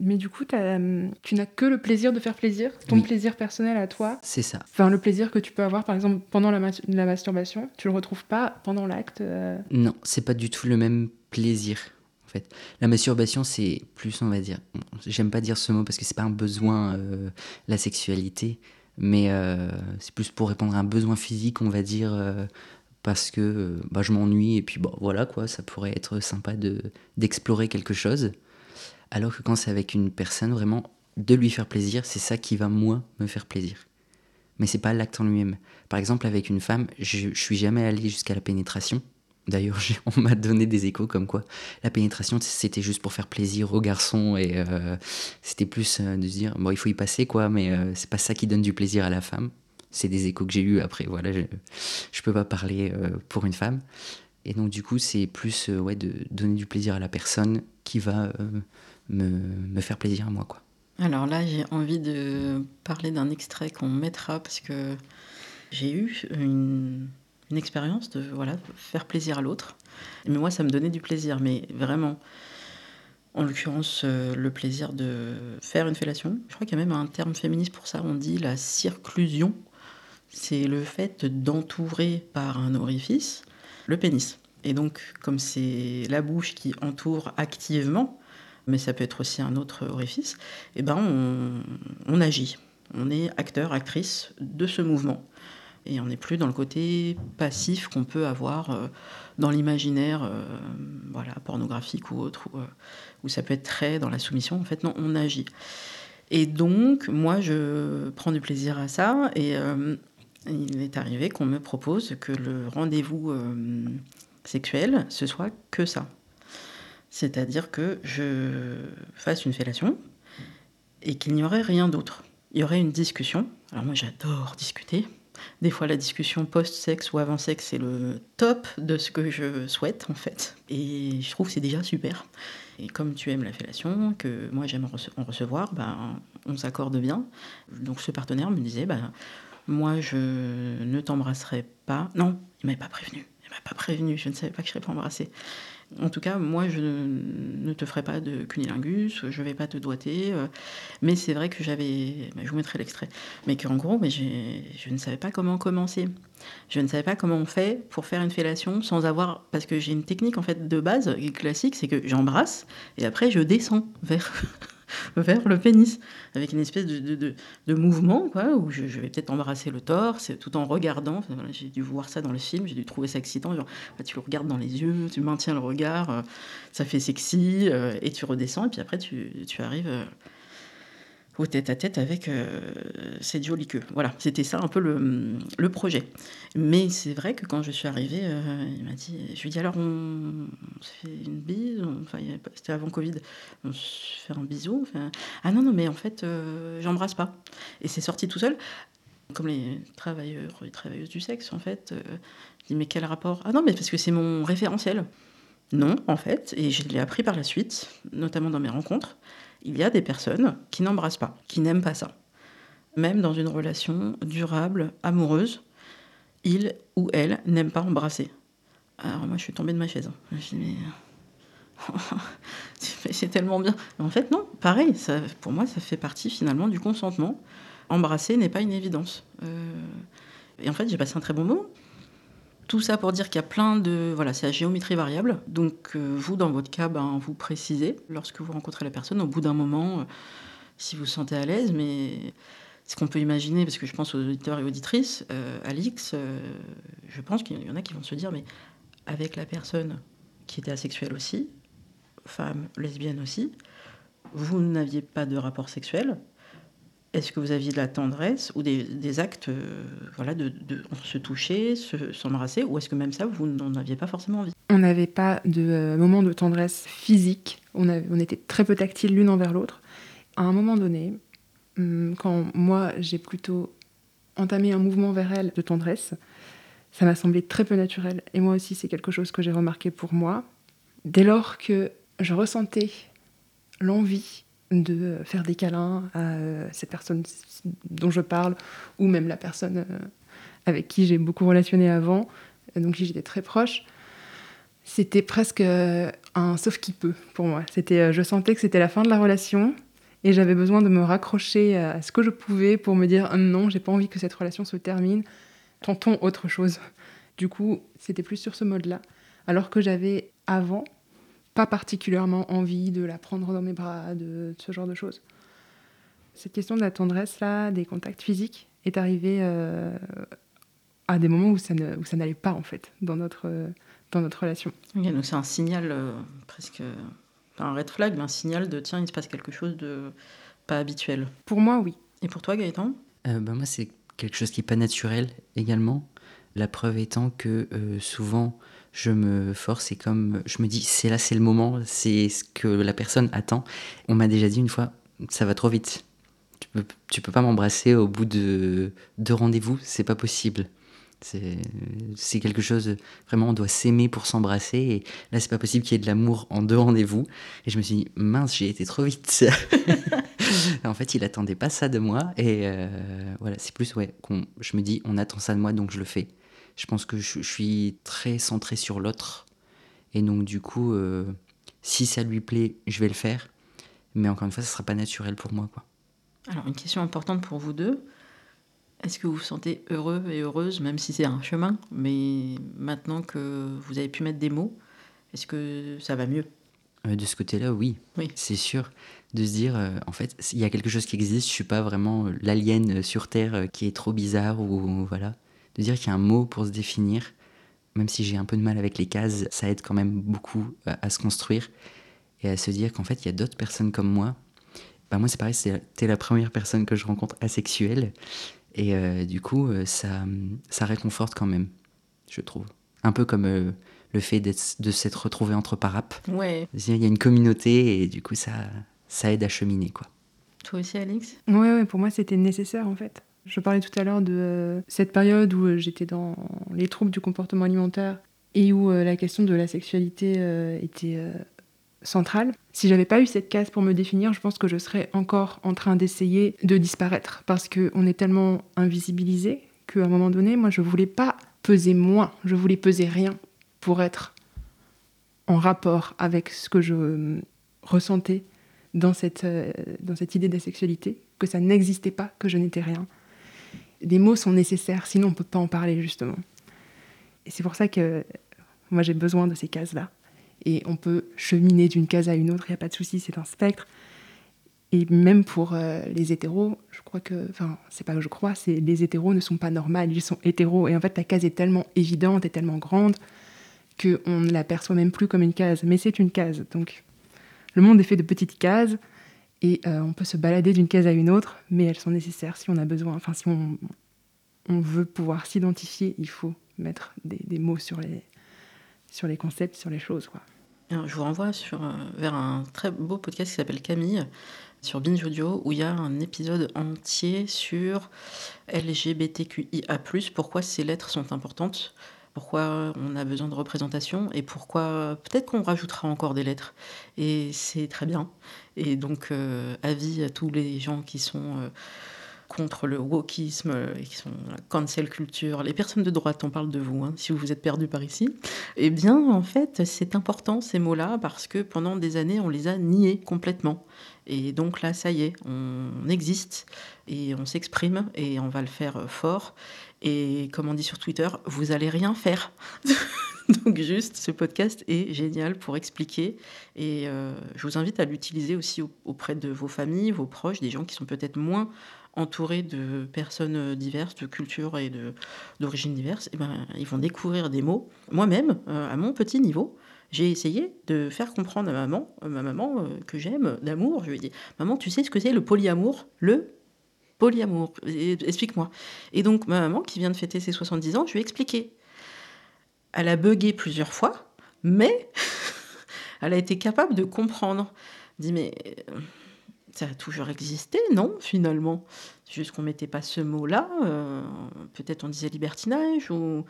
Mais du coup, euh, tu n'as que le plaisir de faire plaisir, ton plaisir personnel à toi? C'est ça. Enfin, le plaisir que tu peux avoir, par exemple, pendant la, masturbation, tu le retrouves pas pendant l'acte. Euh? Non, c'est pas du tout le même plaisir. La masturbation, c'est plus, on va dire, j'aime pas dire ce mot parce que c'est pas un besoin, la sexualité, mais c'est plus pour répondre à un besoin physique, on va dire parce que euh, bah, je m'ennuie et puis bon, voilà quoi, ça pourrait être sympa de d'explorer quelque chose. Alors que quand c'est avec une personne, vraiment, de lui faire plaisir, c'est ça qui va moi me faire plaisir. Mais c'est pas l'acte en lui-même. Par exemple, avec une femme, je, je suis jamais allé jusqu'à la pénétration. D'ailleurs, on m'a donné des échos comme quoi la pénétration, c'était juste pour faire plaisir aux garçons et euh, c'était plus euh, de se dire, bon, il faut y passer quoi, mais c'est pas ça qui donne du plaisir à la femme c'est des échos que j'ai eus après. Voilà, je, je peux pas parler euh, pour une femme. Et donc, du coup, c'est plus euh, ouais, de donner du plaisir à la personne qui va euh, me, me, faire plaisir à moi. Quoi. Alors là, j'ai envie de parler d'un extrait qu'on mettra parce que j'ai eu une, une expérience de voilà, faire plaisir à l'autre. Mais moi, ça me donnait du plaisir, mais vraiment. En l'occurrence, le plaisir de faire une fellation. Je crois qu'il y a même un terme féministe pour ça. On dit la circlusion c'est le fait d'entourer par un orifice le pénis. Et donc, comme c'est la bouche qui entoure activement, mais ça peut être aussi un autre orifice, eh ben on, agit. On est acteur, actrice de ce mouvement. Et on n'est plus dans le côté passif qu'on peut avoir euh, dans l'imaginaire euh, voilà, pornographique ou autre, euh, où, ça peut être très dans la soumission. En fait, non, on agit. Et donc, moi, je prends du plaisir à ça. Et il est arrivé qu'on me propose que le rendez-vous sexuel, ce soit que ça. C'est-à-dire que je fasse une fellation et qu'il n'y aurait rien d'autre. Il y aurait une discussion. Alors moi j'adore discuter. Des fois la discussion post-sexe ou avant-sexe c'est le top de ce que je souhaite en fait. Et je trouve que c'est déjà super. Et comme tu aimes la fellation, que moi j'aime en recevoir, ben, on s'accorde bien. Donc ce partenaire me disait, ben, moi, je ne t'embrasserai pas. Non, il m'avait pas prévenu. Il m'a pas prévenu. Je ne savais pas que je serais pas embrassée. En tout cas, moi, je ne te ferai pas de cunilingus, je vais pas te doiter. Euh, mais c'est vrai que j'avais. Bah, je vous mettrai l'extrait. Mais qu'en gros, je ne savais pas comment commencer. Je ne savais pas comment on fait pour faire une fellation sans avoir. Parce que j'ai une technique, en fait, de base, classique, c'est que j'embrasse et après, je descends vers. vers le pénis, avec une espèce de, de, mouvement, quoi, où je, vais peut-être embrasser le torse, tout en regardant. j'ai dû voir ça dans le film, j'ai dû trouver ça excitant. Bah, tu le regardes dans les yeux, tu maintiens le regard, euh, ça fait sexy, euh, et tu redescends, et puis après, tu, tu arrives. Euh, au tête-à-tête avec euh, cette jolie queue. Voilà, c'était ça un peu le, projet. Mais c'est vrai que quand je suis arrivée, euh, il m'a dit, je lui ai dit alors on, se fait une bise, enfin c'était avant Covid, on se fait un bisou. Ah non non mais en fait euh, j'embrasse pas. Et c'est sorti tout seul. Comme les travailleurs et travailleuses du sexe en fait. je dis mais quel rapport? Ah non mais parce que c'est mon référentiel. Non en fait, et je l'ai appris par la suite, notamment dans mes rencontres il y a des personnes qui n'embrassent pas, qui n'aiment pas ça. Même dans une relation durable, amoureuse, il ou elle n'aime pas embrasser. Alors moi, je suis tombée de ma chaise. Je dis, mais c'est tellement bien. en fait, non, pareil, pour moi, ça fait partie finalement du consentement. Embrasser n'est pas une évidence. Euh, et en fait, j'ai passé un très bon moment. Tout ça pour dire qu'il y a plein de... Voilà, c'est à géométrie variable. Donc euh, vous, dans votre cas, ben, vous précisez lorsque vous rencontrez la personne, au bout d'un moment, euh, si vous vous sentez à l'aise, mais ce qu'on peut imaginer, parce que je pense aux auditeurs et auditrices, euh, Alix, je pense qu'il y en a qui vont se dire, mais avec la personne qui était asexuelle aussi, femme, lesbienne aussi, vous n'aviez pas de rapport sexuel, est-ce que vous aviez de la tendresse ou des, actes euh, voilà, de, se toucher, s'embrasser, ou est-ce que même ça, vous n'en aviez pas forcément envie? On n'avait pas de euh, moment de tendresse physique, on, on était très peu tactiles l'une envers l'autre. À un moment donné, hum, quand moi j'ai plutôt entamé un mouvement vers elle de tendresse, ça m'a semblé très peu naturel. Et moi aussi, c'est quelque chose que j'ai remarqué pour moi. Dès lors que je ressentais l'envie de faire des câlins à euh, cette personne dont je parle, ou même la personne euh, avec qui j'ai beaucoup relationné avant, donc qui j'étais très proche. C'était presque euh, un sauf qui peut pour moi. C'était, je sentais que c'était la fin de la relation et j'avais besoin de me raccrocher à ce que je pouvais pour me dire non, j'ai pas envie que cette relation se termine. Tentons autre chose. Du coup, c'était plus sur ce mode-là. Alors que j'avais avant pas particulièrement envie de la prendre dans mes bras, de, ce genre de choses. Cette question de la tendresse, là, des contacts physiques, est arrivée euh, à des moments où ça, n'allait pas, en fait, dans notre, dans notre relation. donc c'est un signal euh, presque, un red flag, mais un signal de tiens, il se passe quelque chose de pas habituel. Pour moi, oui. Et pour toi, Gaëtan? Euh, ben Moi, c'est quelque chose qui n'est pas naturel également. La preuve étant que souvent, je me force et comme je me dis c'est là c'est le moment, c'est ce que la personne attend. On m'a déjà dit une fois ça va trop vite. Tu peux, tu peux pas m'embrasser au bout de deux rendez-vous, c'est pas possible. C'est quelque chose, vraiment, on doit s'aimer pour s'embrasser. Et là, c'est pas possible qu'il y ait de l'amour en deux rendez-vous. Et je me suis dit, mince, j'ai été trop vite. en fait, il attendait pas ça de moi. Et euh, voilà, c'est plus, ouais, je me dis, on attend ça de moi, donc je le fais. Je pense que je, suis très centré sur l'autre. Et donc, du coup, euh, si ça lui plaît, je vais le faire. Mais encore une fois, ça ne sera pas naturel pour moi. Quoi. Alors, une question importante pour vous deux. Est-ce que vous vous sentez heureux et heureuse, même si c'est un chemin, mais maintenant que vous avez pu mettre des mots, est-ce que ça va mieux? Euh, De ce côté-là, oui. oui. C'est sûr. De se dire, euh, en fait, il y a quelque chose qui existe, je suis pas vraiment l'alien sur Terre qui est trop bizarre ou voilà de dire qu'il y a un mot pour se définir, même si j'ai un peu de mal avec les cases, ça aide quand même beaucoup à, se construire et à se dire qu'en fait, il y a d'autres personnes comme moi. Bah moi, c'est pareil, c'était la première personne que je rencontre asexuelle. Et euh, du coup, euh, ça, ça réconforte quand même, je trouve. Un peu comme euh, le fait de s'être retrouvé entre parapes. Ouais. Il y a une communauté et du coup, ça, ça aide à cheminer, quoi. Toi aussi, Alix? Oui, ouais, pour moi, c'était nécessaire, en fait. Je parlais tout à l'heure de euh, cette période où euh, j'étais dans les troubles du comportement alimentaire et où euh, la question de la sexualité était centrale. Si j'avais pas eu cette case pour me définir, je pense que je serais encore en train d'essayer de disparaître parce qu'on est tellement invisibilisé qu'à un moment donné, moi, je voulais pas peser moins, je voulais peser rien pour être en rapport avec ce que je ressentais dans cette, dans cette idée de la sexualité, que ça n'existait pas, que je n'étais rien les mots sont nécessaires, sinon on ne peut pas en parler justement. Et c'est pour ça que moi j'ai besoin de ces cases-là. Et on peut cheminer d'une case à une autre, il n'y a pas de souci, c'est un spectre. Et même pour euh, les hétéros, je crois que, enfin, c'est pas que je crois, c'est les hétéros ne sont pas normales, ils sont hétéros. Et en fait, la case est tellement évidente et tellement grande qu'on ne l'aperçoit même plus comme une case. Mais c'est une case. Donc, le monde est fait de petites cases et euh, on peut se balader d'une case à une autre, mais elles sont nécessaires si on a besoin. Enfin, si on, veut pouvoir s'identifier, il faut mettre des, mots sur les, sur les concepts, sur les choses. Je vous renvoie euh, vers un très beau podcast qui s'appelle Camille sur Binge Audio où il y a un épisode entier sur LGBTQIA, pourquoi ces lettres sont importantes pourquoi on a besoin de représentation et pourquoi peut-être qu'on rajoutera encore des lettres. Et c'est très bien. Et donc, euh, avis à tous les gens qui sont euh, contre le wokisme et qui sont la cancel culture, les personnes de droite, on parle de vous, hein, si vous vous êtes perdu par ici. Eh bien, en fait, c'est important ces mots-là parce que pendant des années, on les a niés complètement. Et donc là, ça y est, on existe et on s'exprime et on va le faire fort. Et comme on dit sur Twitter, vous allez rien faire. Donc juste, ce podcast est génial pour expliquer. Et euh, je vous invite à l'utiliser aussi auprès de vos familles, vos proches, des gens qui sont peut-être moins entourés de personnes diverses, de cultures et d'origines diverses. Eh ben, ils vont découvrir des mots. Moi-même, euh, à mon petit niveau, j'ai essayé de faire comprendre à maman, euh, ma maman que j'aime, d'amour. Je lui ai dit, maman, tu sais ce que c'est le polyamour? Le Polyamour, explique-moi. Et donc, ma maman, qui vient de fêter ses 70 ans, je lui ai expliqué. Elle a bugué plusieurs fois, mais elle a été capable de comprendre. Dit, mais euh, ça a toujours existé, non, finalement? C'est juste qu'on mettait pas ce mot-là. euh, Peut-être on disait libertinage ou.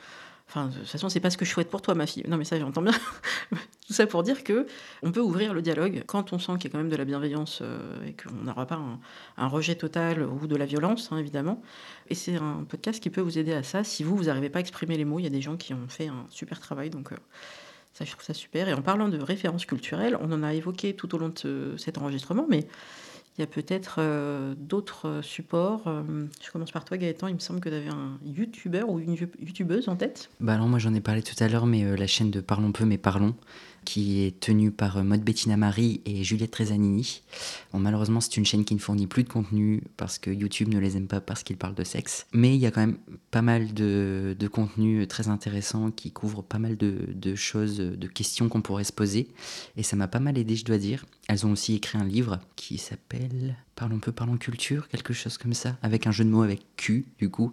Enfin, de toute façon, c'est pas ce que je souhaite pour toi, ma fille. Non, mais ça, j'entends bien. Tout ça pour dire que on peut ouvrir le dialogue quand on sent qu'il y a quand même de la bienveillance euh, et qu'on n'aura pas un, rejet total ou de la violence, hein, évidemment. Et c'est un podcast qui peut vous aider à ça. Si vous, vous n'arrivez pas à exprimer les mots, il y a des gens qui ont fait un super travail. Donc, euh, ça, je trouve ça super. Et en parlant de références culturelles, on en a évoqué tout au long de ce- cet enregistrement, mais il y a peut-être euh, d'autres euh, supports. Euh, je commence par toi, Gaëtan. Il me semble que tu avais un youtubeur ou une you- youtubeuse en tête. Bah alors moi j'en ai parlé tout à l'heure, mais la chaîne de Parlons peu mais parlons, qui est tenue par euh, Maud Bettina Marie et Juliette Tresanini. Bon, malheureusement c'est une chaîne qui ne fournit plus de contenu parce que YouTube ne les aime pas parce qu'ils parlent de sexe. Mais il y a quand même pas mal de, de contenu très intéressant qui couvre pas mal de, de choses, de questions qu'on pourrait se poser. Et ça m'a pas mal aidé je dois dire. Elles ont aussi écrit un livre qui s'appelle Parlons peu, parlons culture, quelque chose comme ça, avec un jeu de mots avec Q du coup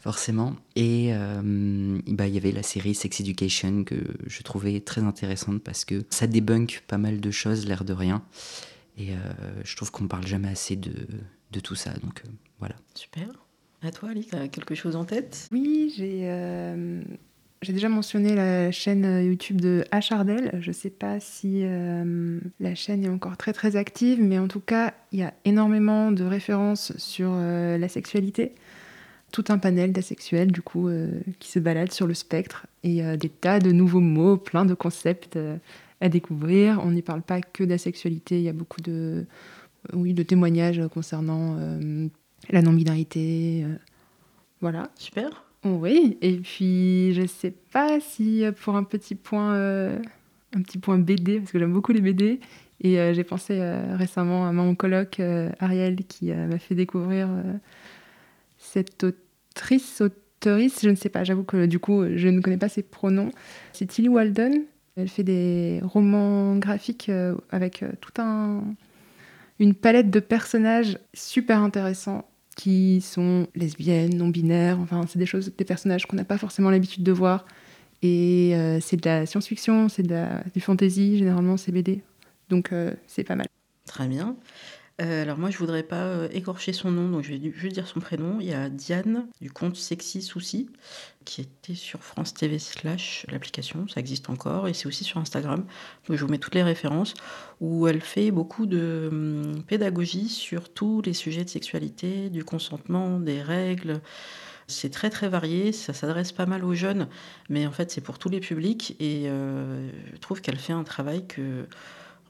forcément. Et euh, bah, il y avait la série Sex Education que je trouvais très intéressante parce que ça débunk pas mal de choses, l'air de rien. Et euh, je trouve qu'on parle jamais assez de, de tout ça. Donc euh, voilà. Super. À toi, Ali, tu as quelque chose en tête? Oui, j'ai euh, j'ai déjà mentionné la chaîne euh, YouTube de Hardel. Je ne sais pas si euh, la chaîne est encore très très active, mais en tout cas, il y a énormément de références sur euh, la sexualité. Tout un panel d'asexuels, du coup, euh, qui se baladent sur le spectre et des tas de nouveaux mots, plein de concepts à découvrir. On n'y parle pas que d'asexualité, il y a beaucoup de, oui, de témoignages concernant la non-binarité. voilà. Super. Oui, et puis je sais pas si euh, pour un petit point, euh, un petit point BD, parce que j'aime beaucoup les BD, et euh, j'ai pensé récemment à mon coloc euh, Ariel qui m'a fait découvrir cette autrice, auteurice, je ne sais pas, j'avoue que du coup je ne connais pas ses pronoms. C'est Tilly Walden, elle fait des romans graphiques avec tout un une palette de personnages super intéressants qui sont lesbiennes, non-binaires, enfin c'est des choses, des personnages qu'on n'a pas forcément l'habitude de voir. Et euh, c'est de la science-fiction, c'est de la, du fantasy, généralement c'est BD. Donc euh, c'est pas mal. Très bien. Euh, alors moi, je voudrais pas euh, écorcher son nom, donc je vais juste dire son prénom. Il y a Diane du compte Sexy Souci, qui était sur France TV slash l'application, ça existe encore, et c'est aussi sur Instagram. Donc je vous mets toutes les références, où elle fait beaucoup de hum, pédagogie sur tous les sujets de sexualité, du consentement, des règles. C'est très très varié, ça s'adresse pas mal aux jeunes, mais en fait c'est pour tous les publics, et euh, je trouve qu'elle fait un travail que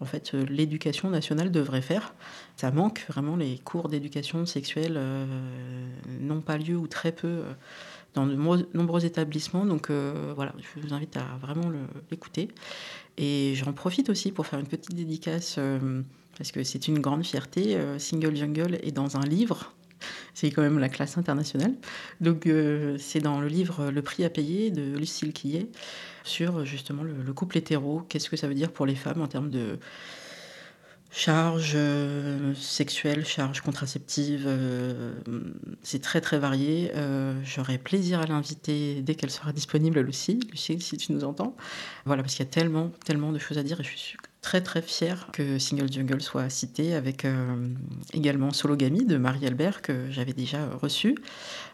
en fait, euh, l'éducation nationale devrait faire. Ça manque vraiment, les cours d'éducation sexuelle euh, n'ont pas lieu ou très peu euh, dans de nombreux, établissements. Donc voilà, je vous invite à vraiment l'écouter. Et j'en profite aussi pour faire une petite dédicace, parce que c'est une grande fierté. Single Jungle est dans un livre. C'est quand même la classe internationale. Donc, c'est dans le livre Le prix à payer de Lucille Quillet sur justement le, le couple hétéro. Qu'est-ce que ça veut dire pour les femmes en termes de charge euh, sexuelle, charge contraceptive euh, C'est très très varié. Euh, J'aurai plaisir à l'inviter dès qu'elle sera disponible, Lucie. Lucie, si tu nous entends. Voilà, parce qu'il y a tellement, tellement de choses à dire et je suis très très fière que Single Jungle soit cité avec euh, également Sologamy de Marie Albert que j'avais déjà reçu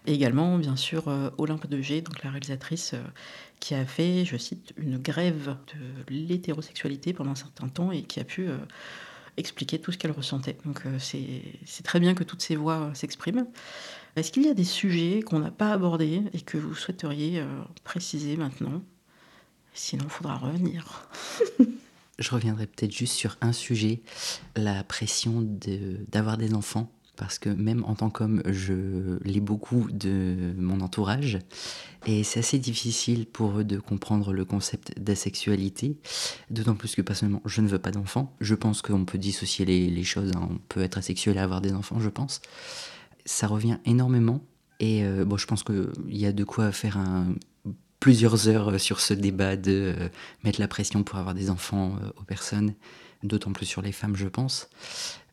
et également bien sûr euh, Olympe de G donc la réalisatrice euh, qui a fait je cite une grève de l'hétérosexualité pendant un certain temps et qui a pu euh, expliquer tout ce qu'elle ressentait. Donc euh, c'est très bien que toutes ces voix euh, s'expriment. Est-ce qu'il y a des sujets qu'on n'a pas abordés et que vous souhaiteriez préciser maintenant? Sinon il faudra revenir. Je reviendrai peut-être juste sur un sujet, la pression d'avoir des enfants. Parce que même en tant qu'homme, je lis beaucoup de mon entourage. Et c'est assez difficile pour eux de comprendre le concept d'asexualité. D'autant plus que personnellement, je ne veux pas d'enfants. Je pense qu'on peut dissocier les, choses. hein. On peut être asexuel et avoir des enfants, je pense. Ça revient énormément. Et euh, bon, je pense qu'il y a de quoi faire plusieurs heures sur ce débat de euh, mettre la pression pour avoir des enfants euh, aux personnes, d'autant plus sur les femmes, je pense.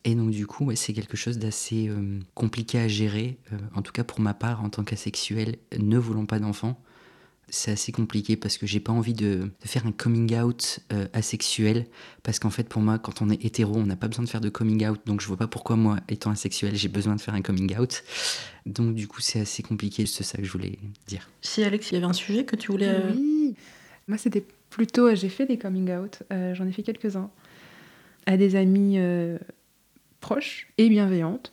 Et donc du coup, ouais, c'est quelque chose d'assez euh, compliqué à gérer, euh, en tout cas pour ma part en tant qu'asexuel, ne voulant pas d'enfant. C'est assez compliqué parce que j'ai pas envie de, de, faire un coming out euh, asexuel. Parce qu'en fait, pour moi, quand on est hétéro, on n'a pas besoin de faire de coming out. Donc je vois pas pourquoi, moi, étant asexuel, j'ai besoin de faire un coming out. Donc du coup, c'est assez compliqué. C'est ça que je voulais dire. Si, Alex, il y avait un sujet que tu voulais. euh, Oui, moi c'était plutôt. J'ai fait des coming out, euh, j'en ai fait quelques-uns, à des amies euh, proches et bienveillantes.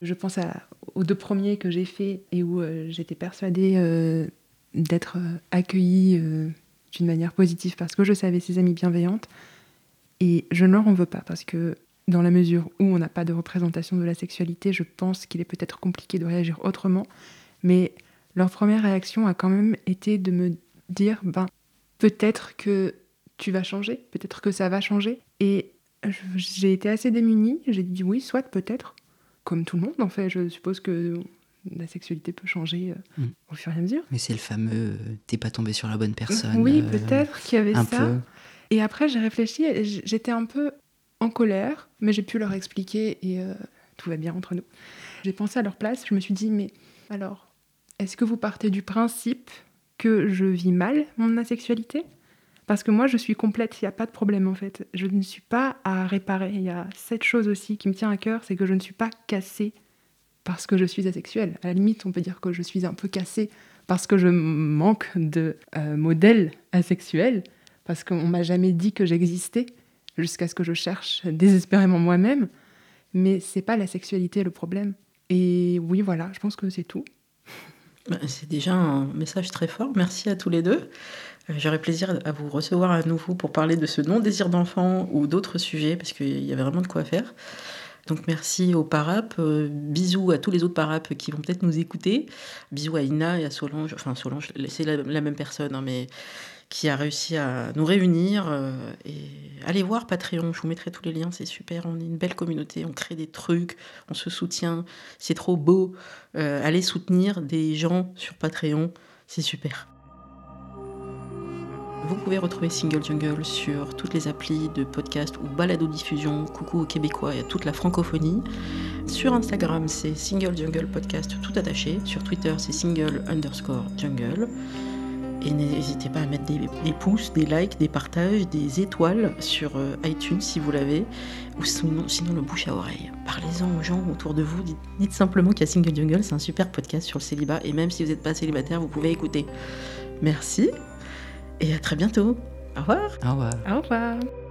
Je pense à, aux deux premiers que j'ai fait et où euh, j'étais persuadée euh, d'être euh, accueillie d'une manière positive parce que je savais ces amies bienveillantes. Et je ne leur en veux pas parce que dans la mesure où on n'a pas de représentation de la sexualité, je pense qu'il est peut-être compliqué de réagir autrement. Mais leur première réaction a quand même été de me dire ben peut-être que tu vas changer, peut-être que ça va changer. Et j'ai été assez démunie. J'ai dit oui, soit peut-être, comme tout le monde en fait. Je suppose que la sexualité peut changer euh, Mm. au fur et à mesure. Mais c'est le fameux euh, t'es pas tombé sur la bonne personne. oui, euh, peut-être qu'il y avait Un ça. peu. Et après, j'ai réfléchi, j'étais un peu en colère, mais j'ai pu leur expliquer et tout va bien entre nous. J'ai pensé à leur place, je me suis dit, mais alors, est-ce que vous partez du principe que je vis mal mon asexualité? Parce que moi, je suis complète, il n'y a pas de problème en fait. Je ne suis pas à réparer. Il y a cette chose aussi qui me tient à cœur, c'est que je ne suis pas cassée parce que je suis asexuelle. À la limite, on peut dire que je suis un peu cassée parce que je manque de euh, modèle asexuel, parce qu'on m'a jamais dit que j'existais, jusqu'à ce que je cherche désespérément moi-même. Mais c'est pas la sexualité le problème. Et oui, voilà, je pense que c'est tout. Bah, C'est déjà un message très fort. Merci à tous les deux. Euh, J'aurais plaisir à vous recevoir à nouveau pour parler de ce non-désir d'enfant ou d'autres sujets, parce qu'il y a vraiment de quoi faire. Donc merci aux parapes, euh, bisous à tous les autres parapes qui vont peut-être nous écouter, bisous à Ina et à Solange, enfin Solange, c'est la, même personne, hein, mais qui a réussi à nous réunir. euh, et allez voir Patreon, je vous mettrai tous les liens, c'est super, on est une belle communauté, on crée des trucs, on se soutient, c'est trop beau. Euh, allez soutenir des gens sur Patreon, c'est super. Vous pouvez retrouver Single Jungle sur toutes les applis de podcast ou balado-diffusion, coucou aux Québécois et à toute la francophonie. Sur Instagram, c'est Single Jungle Podcast tout attaché. Sur Twitter, c'est Single underscore Jungle. Et n'hésitez pas à mettre des, pouces, des likes, des partages, des étoiles sur euh, iTunes si vous l'avez, ou sinon, le bouche à oreille. Parlez-en aux gens autour de vous. Dites, dites simplement qu'il y a Single Jungle, c'est un super podcast sur le célibat. Et même si vous n'êtes pas célibataire, vous pouvez écouter. Merci et à très bientôt. Au revoir. Au revoir. Au revoir